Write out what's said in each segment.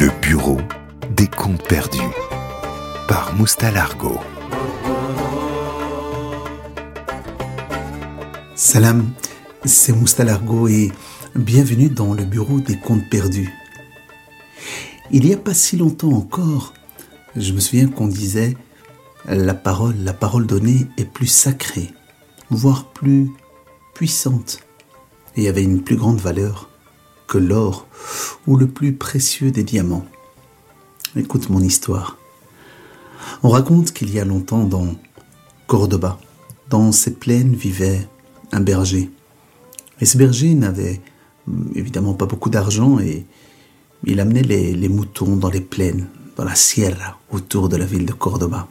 Le bureau des comptes perdus par Moustalargo. Salam, c'est Moustalargo et bienvenue dans le bureau des comptes perdus. Il n'y a pas si longtemps encore, je me souviens qu'on disait la parole, la parole donnée est plus sacrée, voire plus puissante et avait une plus grande valeur l'or ou le plus précieux des diamants. Écoute mon histoire. On raconte qu'il y a longtemps dans Cordoba, dans ces plaines vivait un berger. Et ce berger n'avait évidemment pas beaucoup d'argent et il amenait les, les, moutons dans les plaines, dans la sierra, autour de la ville de Cordoba.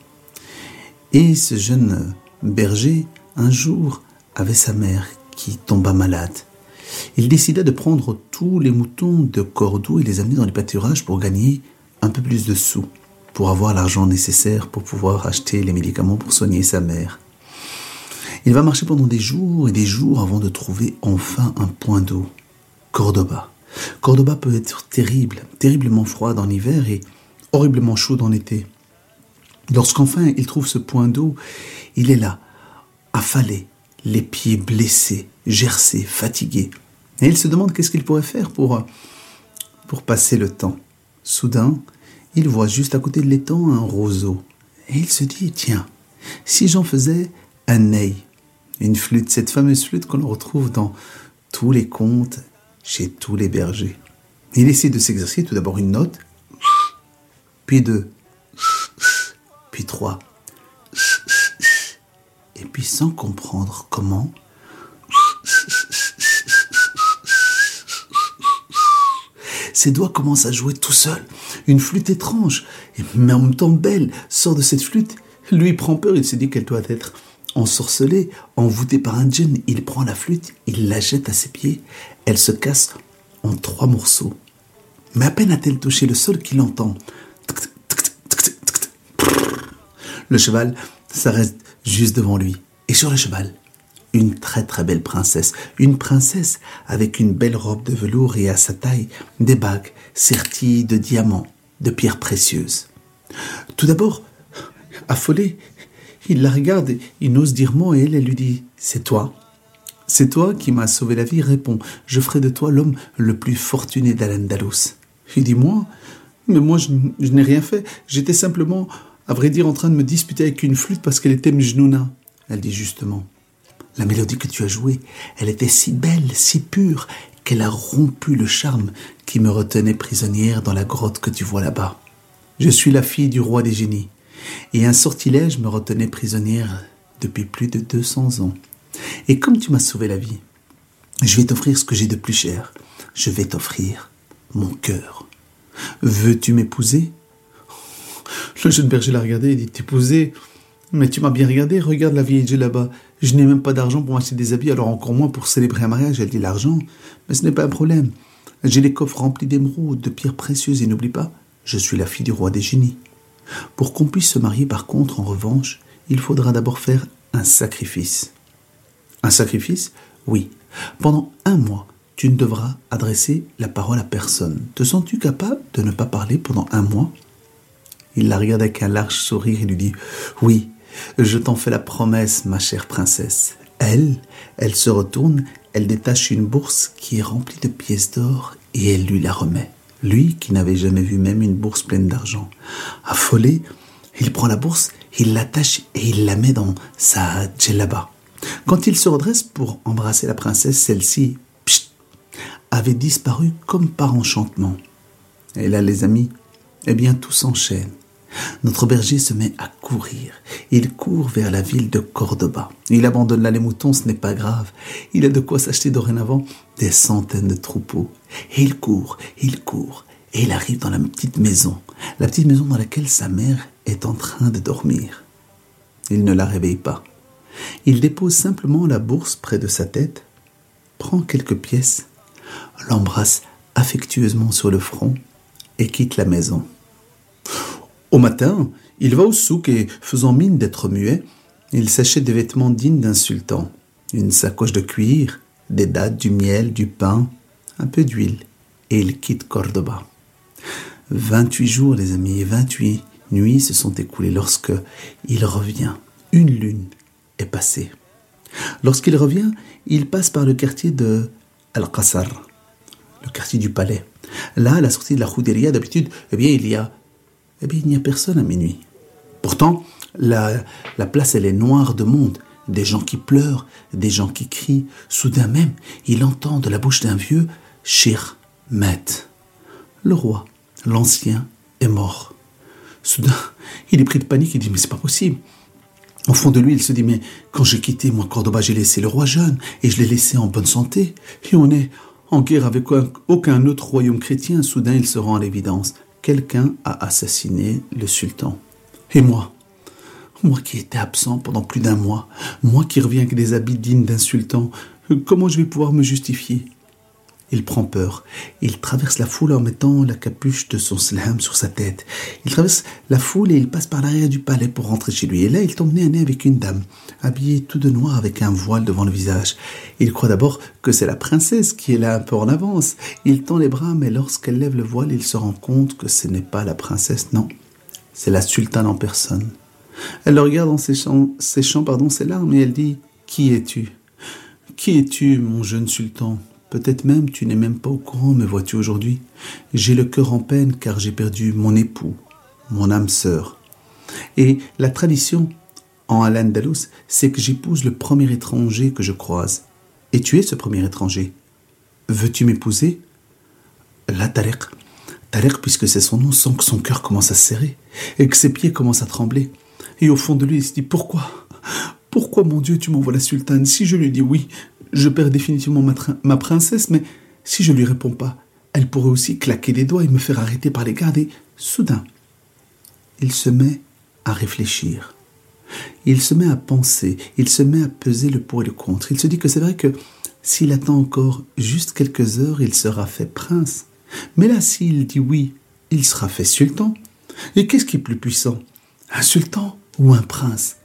Et ce jeune berger, un jour, avait sa mère qui tomba malade. Il décida de prendre tous les moutons de Cordoue et les amener dans les pâturages pour gagner un peu plus de sous, pour avoir l'argent nécessaire pour pouvoir acheter les médicaments pour soigner sa mère. Il va marcher pendant des jours et des jours avant de trouver enfin un point d'eau. Cordoba. Cordoba peut être terrible, terriblement froid en hiver et horriblement chaud en été. Lorsqu'enfin il trouve ce point d'eau, il est là, affalé, les pieds blessés, gercés, fatigués. Et il se demande qu'est-ce qu'il pourrait faire pour, pour passer le temps. Soudain, il voit juste à côté de l'étang un roseau. Et il se dit, tiens, si j'en faisais un ney, une flûte, cette fameuse flûte qu'on retrouve dans tous les contes, chez tous les bergers. Il essaie de s'exercer tout d'abord une note, puis deux, puis trois, et puis sans comprendre comment, ses doigts commencent à jouer tout seul. Une flûte étrange, mais en même temps belle, sort de cette flûte. Lui prend peur, il se dit qu'elle doit être ensorcelée, envoûtée par un djinn. Il prend la flûte, il la jette à ses pieds. Elle se casse en trois morceaux. Mais à peine a-t-elle touché le sol qu'il entend. Le cheval s'arrête juste devant lui. Et sur le cheval, une très très belle princesse, une princesse avec une belle robe de velours et à sa taille des bagues serties de diamants, de pierres précieuses. Tout d'abord, affolé, il la regarde, et il n'ose dire mot et elle, elle lui dit C'est toi C'est toi qui m'as sauvé la vie, répond Je ferai de toi l'homme le plus fortuné d'Al-Andalus. Il dit Moi? Mais moi, je, je n'ai rien fait. J'étais simplement, à vrai dire, en train de me disputer avec une flûte parce qu'elle était mjnouna. Elle dit justement la mélodie que tu as jouée, elle était si belle, si pure, qu'elle a rompu le charme qui me retenait prisonnière dans la grotte que tu vois là-bas. Je suis la fille du roi des génies, et un sortilège me retenait prisonnière depuis plus de 200 ans. Et comme tu m'as sauvé la vie, je vais t'offrir ce que j'ai de plus cher. Je vais t'offrir mon cœur. Veux-tu m'épouser? Le jeune berger l'a regardé et dit T'épouser? Mais tu m'as bien regardé, regarde la vieille Dieu là-bas. Je n'ai même pas d'argent pour m'acheter des habits, alors encore moins pour célébrer un mariage. Elle dit l'argent. Mais ce n'est pas un problème. J'ai les coffres remplis d'émeraudes, de pierres précieuses, et n'oublie pas, je suis la fille du roi des génies. Pour qu'on puisse se marier, par contre, en revanche, il faudra d'abord faire un sacrifice. Un sacrifice? Oui. Pendant un mois, tu ne devras adresser la parole à personne. Te sens-tu capable de ne pas parler pendant un mois? Il la regarde avec un large sourire et lui dit Oui, je t'en fais la promesse, ma chère princesse. Elle, elle se retourne, elle détache une bourse qui est remplie de pièces d'or et elle lui la remet. Lui, qui n'avait jamais vu même une bourse pleine d'argent. Affolé, il prend la bourse, il l'attache et il la met dans sa djellaba. Quand il se redresse pour embrasser la princesse, celle-ci avait disparu comme par enchantement. Et là, les amis, eh bien, tout s'enchaîne. Notre berger se met à courir. Il court vers la ville de Cordoba. Il abandonne là les moutons, ce n'est pas grave. Il a de quoi s'acheter dorénavant des centaines de troupeaux. Il court, il court, et il arrive dans la petite maison. La petite maison dans laquelle sa mère est en train de dormir. Il ne la réveille pas. Il dépose simplement la bourse près de sa tête, prend quelques pièces, l'embrasse affectueusement sur le front et quitte la maison. Au matin, il va au souk et, faisant mine d'être muet, il s'achète des vêtements dignes d'un sultan, une sacoche de cuir, des dattes, du miel, du pain, un peu d'huile, et il quitte Cordoba. 28 jours, les amis, et 28 nuits se sont écoulées lorsque il revient. Une lune est passée. Lorsqu'il revient, il passe par le quartier de Al-Qasar, le quartier du palais. Là, à la sortie de la Khouderia, d'habitude, eh bien, il y a, eh bien, il n'y a personne à minuit. Pourtant, la, la place, elle est noire de monde. Des gens qui pleurent, des gens qui crient. Soudain même, il entend de la bouche d'un vieux Shir Met. Le roi, l'ancien, est mort. Soudain, il est pris de panique, il dit, mais c'est pas possible. Au fond de lui, il se dit, mais quand j'ai quitté, moi, Cordoba, j'ai laissé le roi jeune, et je l'ai laissé en bonne santé. Et on est en guerre avec aucun autre royaume chrétien. Soudain, il se rend à l'évidence. Quelqu'un a assassiné le sultan. Et moi. Moi qui étais absent pendant plus d'un mois, moi qui reviens avec des habits dignes d'un sultan, comment je vais pouvoir me justifier? Il prend peur. Il traverse la foule en mettant la capuche de son slam sur sa tête. Il traverse la foule et il passe par l'arrière du palais pour rentrer chez lui. Et là, il tombe nez à nez avec une dame, habillée tout de noir avec un voile devant le visage. Il croit d'abord que c'est la princesse qui est là un peu en avance. Il tend les bras, mais lorsqu'elle lève le voile, il se rend compte que ce n'est pas la princesse, non. C'est la sultane en personne. Elle le regarde en séchant, séchant ses larmes et elle dit Qui es-tu? Qui es-tu, mon jeune sultan? Peut-être même tu n'es même pas au courant, me vois-tu aujourd'hui? J'ai le cœur en peine car j'ai perdu mon époux, mon âme sœur. Et la tradition en Al-Andalus, c'est que j'épouse le premier étranger que je croise. Et tu es ce premier étranger. Veux-tu m'épouser? La Tariq. Tariq, puisque c'est son nom, sent que son cœur commence à serrer et que ses pieds commencent à trembler. Et au fond de lui, il se dit Pourquoi? Pourquoi, mon Dieu, tu m'envoies la sultane? Si je lui dis oui, je perds définitivement ma, princesse, mais si je lui réponds pas, elle pourrait aussi claquer des doigts et me faire arrêter par les gardes. Et soudain, il se met à réfléchir. Il se met à penser, il se met à peser le pour et le contre. Il se dit que c'est vrai que s'il attend encore juste quelques heures, il sera fait prince. Mais là, s'il dit oui, il sera fait sultan. Et qu'est-ce qui est plus puissant? Un sultan ou un prince?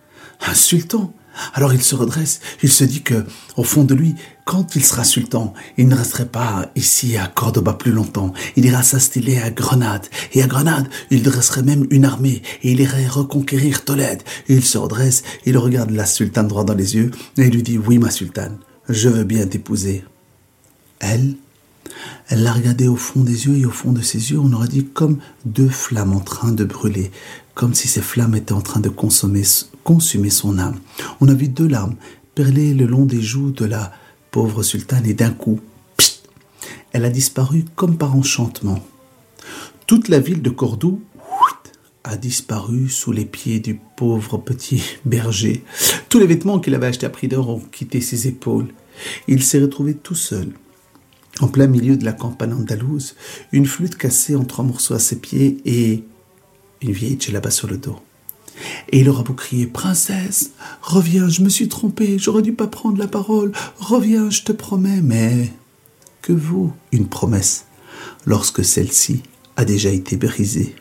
Un sultan alors il se redresse, il se dit que, au fond de lui, quand il sera sultan, il ne resterait pas ici à Cordoba plus longtemps. Il ira s'installer à Grenade. Et à Grenade, il dresserait même une armée et il irait reconquérir Tolède. Il se redresse, il regarde la sultane droit dans les yeux et lui dit, oui, ma sultane, je veux bien t'épouser. Elle, elle l'a regardé au fond des yeux et au fond de ses yeux, on aurait dit comme deux flammes en train de brûler, comme si ces flammes étaient en train de consommer, consumer son âme. On a vu deux larmes perler le long des joues de la pauvre sultane et d'un coup, elle a disparu comme par enchantement. Toute la ville de Cordoue a disparu sous les pieds du pauvre petit berger. Tous les vêtements qu'il avait achetés à prix d'or ont quitté ses épaules. Il s'est retrouvé tout seul, en plein milieu de la campagne andalouse, une flûte cassée en trois morceaux à ses pieds et une vieille djellaba sur le dos. Et il aura beau crier Princesse, reviens, je me suis trompé, j'aurais dû pas prendre la parole, reviens, je te promets, mais que vaut une promesse lorsque celle-ci a déjà été brisée?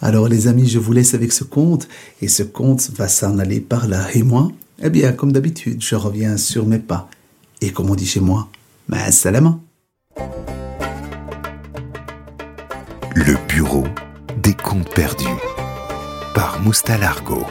Alors les amis, je vous laisse avec ce conte, et ce conte va s'en aller par là. Et moi, eh bien, comme d'habitude, je reviens sur mes pas. Et comme on dit chez moi, Ma salama. Le bureau des comptes perdus par Moustalargo.